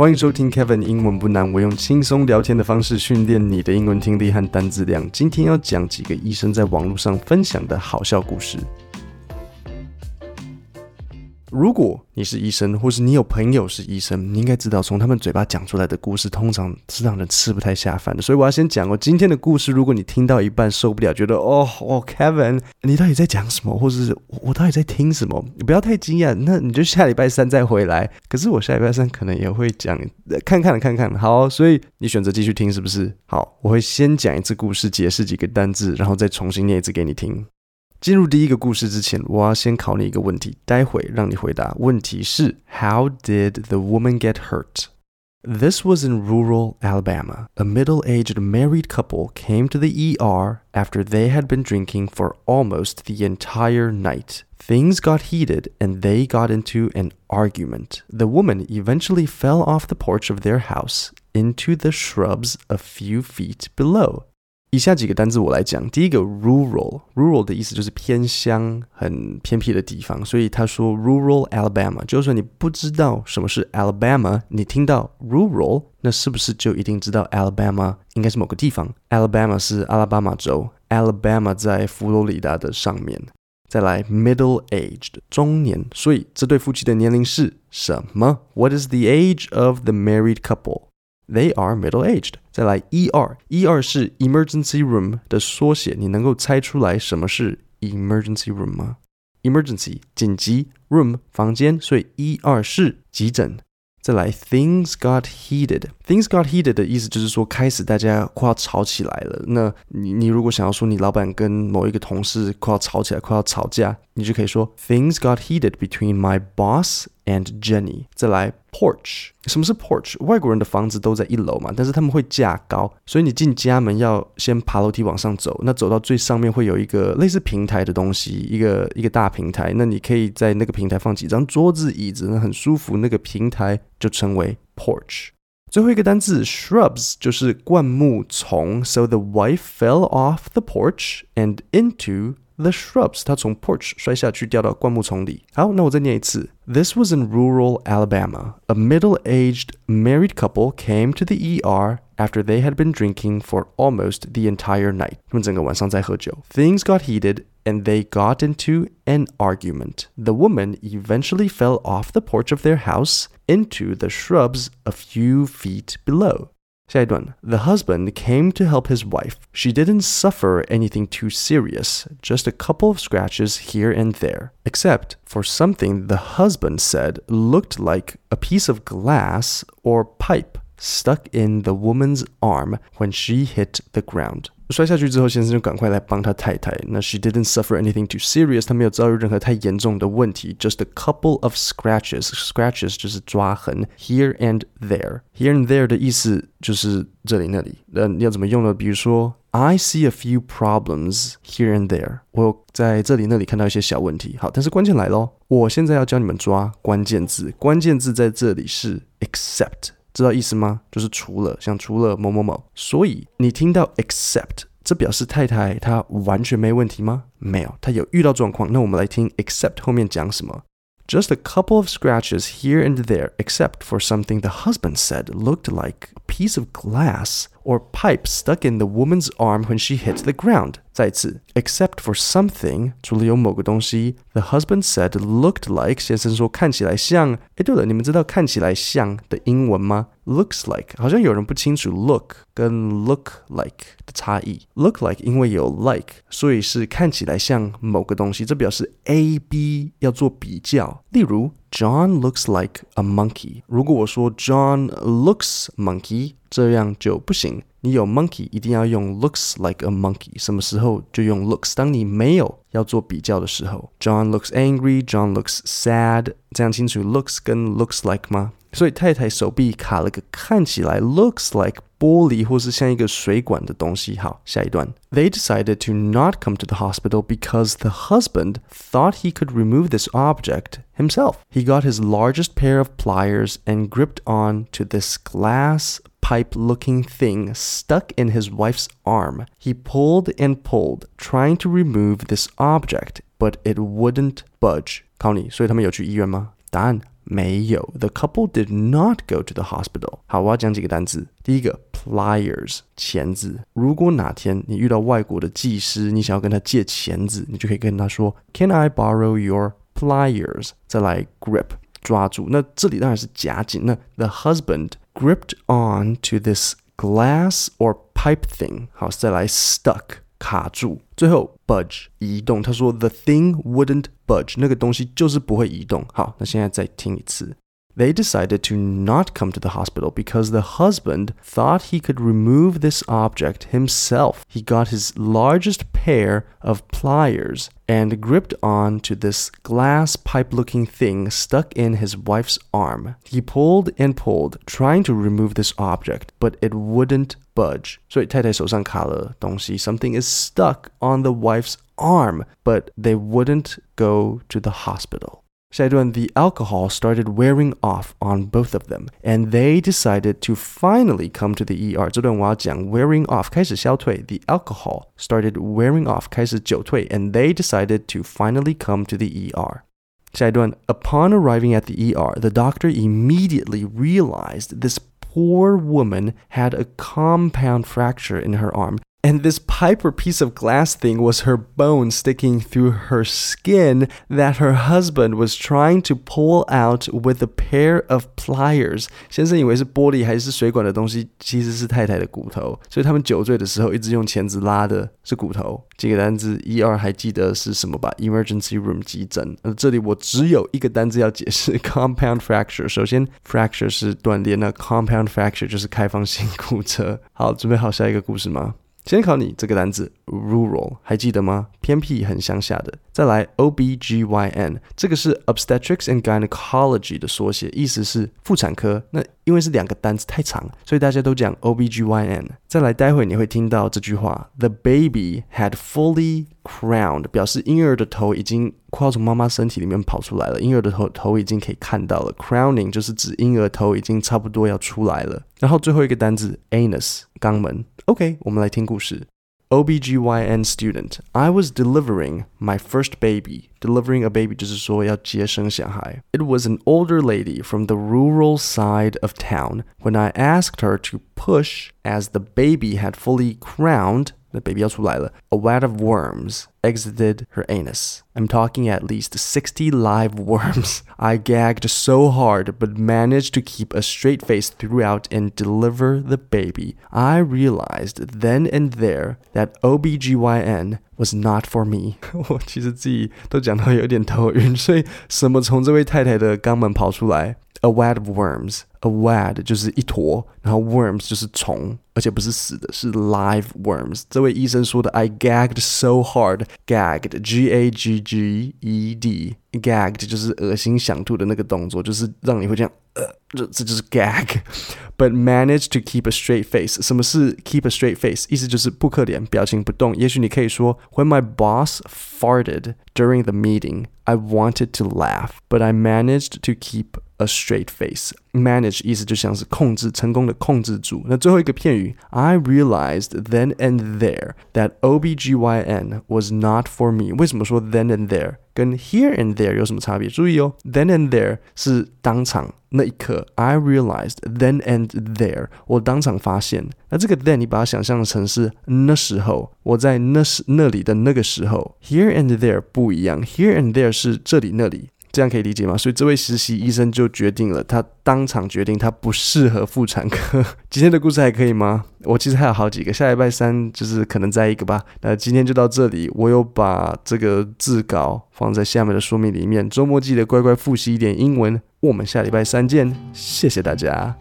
欢迎收听 Kevin 英文不难，我用轻松聊天的方式训练你的英文听力和单词量。今天要讲几个医生在网络上分享的好笑故事。如果你是医生，或是你有朋友是医生，你应该知道，从他们嘴巴讲出来的故事，通常是让人吃不太下饭的。所以我要先讲哦，今天的故事，如果你听到一半受不了，觉得哦哦，Kevin，你到底在讲什么，或者是我到底在听什么，你不要太惊讶，那你就下礼拜三再回来。可是我下礼拜三可能也会讲，看看看看。好，所以你选择继续听是不是？好，我会先讲一次故事，解释几个单字，然后再重新念一次给你听。进入第一个故事之前，我要先考你一个问题，待会让你回答。问题是：How did the woman get hurt? This was in rural Alabama. A middle aged married couple came to the ER after they had been drinking for almost the entire night. Things got heated and they got into an argument. The woman eventually fell off the porch of their house into the shrubs a few feet below. 以下几个单字我来讲。第一个，rural，rural 的意思就是偏乡、很偏僻的地方。所以他说 rural Alabama，就算你不知道什么是 Alabama，你听到 rural，那是不是就一定知道 Alabama 应该是某个地方？Alabama 是阿拉巴马州，Alabama 在佛罗里达的上面。再来，middle aged，中年。所以这对夫妻的年龄是什么？What is the age of the married couple？couple？They are middle aged。再来，ER，ER 是 emergency room 的缩写，你能够猜出来什么是 emergency room 吗？Emergency 紧急，room 房间，所以 ER 是急诊。再来，things got heated。things got heated 的意思就是说，开始大家快要吵起来了。那你你如果想要说你老板跟某一个同事快要吵起来，快要吵架，你就可以说 things got heated between my boss and Jenny。再来，porch。什么是 porch？外国人的房子都在一楼嘛，但是他们会架高，所以你进家门要先爬楼梯往上走。那走到最上面会有一个类似平台的东西，一个一个大平台。那你可以在那个平台放几张桌子、椅子，那很舒服。那个平台就称为 porch。最后一个单字 shrubs 就是灌木丛。So the wife fell off the porch and into the shrubs，他从 porch 摔下去，掉到灌木丛里。好，那我再念一次。This was in rural Alabama. A middle-aged married couple came to the ER after they had been drinking for almost the entire night. 他们整个晚上在喝酒。Things got heated and they got into an argument. The woman eventually fell off the porch of their house into the shrubs a few feet below. 下一段，The husband came to help his wife. She didn't suffer anything too serious, just a couple of scratches here and there, except for something the husband said looked like a piece of glass or pipe stuck in the woman's arm when she hit the ground. 摔下去之后，先生就赶快来帮他太太。那 she didn't suffer anything too serious，她没有遭遇任何太严重的问题，just a couple of scratches。scratches 就是抓痕，here and there。here and there 的意思就是这里那里。那你要怎么用呢？比如说，I see a few problems here and there。我在这里那里看到一些小问题。好，但是关键来喽，我现在要教你们抓关键字。关键字在这里是 except。 知道意思吗？就是除了，像除了某某某。所以你听到 except，这表示太太她完全没问题吗？没有，她有遇到状况。那我们来听 except 后面讲什么。Just a couple of scratches here and there, except for something the husband said looked like a piece of glass or pipe stuck in the woman's arm when she hit the ground. 再一次，except for something，除了有某个东西，the husband said looked like，先生说看起来像。哎，对了，你们知道看起来像的英文吗？looks like，好像有人不清楚 look 跟 look like 的差异。look like 因为有 like，所以是看起来像某个东西，这表示 A B 要做比较。例如 ，John looks like a monkey。如果我说 John looks monkey，这样就不行。 你有 monkey 一定要用 looks like a monkey，什么时候就用 looks？当你没有要做比较的时候，John looks angry，John looks sad，这样清楚 looks 跟 looks like 吗？所以太太手臂卡了个看起来 looks like 玻璃或是像一个水管的东西。好，下一段，They decided to not come to the hospital because the husband thought he could remove this object himself. He got his largest pair of pliers and gripped on to this glass pipe looking thing stuck in his wife's arm. He pulled and pulled, trying to remove this object, but it wouldn't budge. 考你，所以他们有去医院吗？答案 没有，the couple did not go to the hospital。好，我要讲几个单词。第一个，pliers，钳子。如果哪天你遇到外国的技师，你想要跟他借钳子，你就可以跟他说，Can I borrow your pliers？再来，grip， 抓住。那这里当然是夹紧。那 the husband gripped on to this glass or pipe thing。好，再来，stuck。卡住，最后 budge 移动。他说 the thing wouldn't budge，那个东西就是不会移动。好，那现在再听一次。They decided to not come to the hospital because the husband thought he could remove this object himself. He got his largest pair of pliers and gripped on to this glass pipe looking thing stuck in his wife's arm. He pulled and pulled, trying to remove this object, but it wouldn't budge. 所以太太手上卡了东西，something is stuck on the wife's arm, but they wouldn't go to the hospital. 下一段，the alcohol started wearing off on both of them, and they decided to finally come to the ER. 这段我要讲 wearing off 开始消退，the alcohol started wearing off 开始酒退，and they decided to finally come to the ER. 下一段，upon arriving at the ER, the doctor immediately realized this poor woman had a compound fracture in her arm and this pipe or piece of glass thing was her bone sticking through her skin that her husband was trying to pull out with a pair of pliers. 先生以为是玻璃还是水管的东西，其实是太太的骨头，所以他们酒醉的时候一直用钳子拉的是骨头。几个单字，一二还记得是什么吧？Emergency room 急诊。呃，这里我只有一个单字要解释：compound fracture。首先，fracture 是断裂，那 compound fracture 就是开放性骨折。好，准备好下一个故事吗？ 先考你这个单词 rural，还记得吗？偏僻很乡下的。再来 OBGYN，这个是 obstetrics and gynecology 的缩写，意思是妇产科。那因为是两个单词太长，所以大家都讲 OBGYN。再来，待会你会听到这句话：The baby had fully crowned，表示婴儿的头已经快要从妈妈身体里面跑出来了，婴儿的头头已经可以看到了。Crowning 就是指婴儿头已经差不多要出来了。然后最后一个单词 anus，肛门。OK，我们来听故事。OBGYN student, I was delivering my first baby. Delivering a baby 就是说要接生小孩. It was an older lady from the rural side of town. When I asked her to push as the baby had fully crowned, the baby 要出来了. A vat of worms exited her anus. I'm talking at least 60 live worms. I gagged so hard but managed to keep a straight face throughout and deliver the baby. I realized then and there that OBGYN was not for me. 我其实自己都讲到有点头晕，所以什么从这位太太的肛门跑出来 ？A wad of worms. A wad 就是一坨，然后 worms 就是虫，而且不是死的，是 live worms。这位医生说的，I gagged so hard, gagged, G A G G E D, gagged 就是恶心想吐的那个动作，就是让你会这样，呃，这这就是 gag。But managed to keep a straight face。什么是 keep a straight face？意思就是扑克脸，表情不动。也许你可以说，When my boss farted during the meeting, I wanted to laugh, but I managed to keep a straight face. Manage 意思就像是控制，成功的控制住。那最后一个片语，I realized then and there that OBGYN was not for me。为什么说 then and there 跟 here and there 有什么差别？注意哦，then and there 是当场那一刻，I realized then and there，我当场发现。那这个 then 你把它想象成是那时候，我在那时那里的那个时候。Here and there 不一样，here and there 是这里那里。 这样可以理解吗？所以这位实习医生就决定了，他当场决定他不适合妇产科。今天的故事还可以吗？我其实还有好几个，下礼拜三就是可能再一个吧。那今天就到这里，我有把这个字稿放在下面的说明里面。周末记得乖乖复习一点英文。我们下礼拜三见，谢谢大家。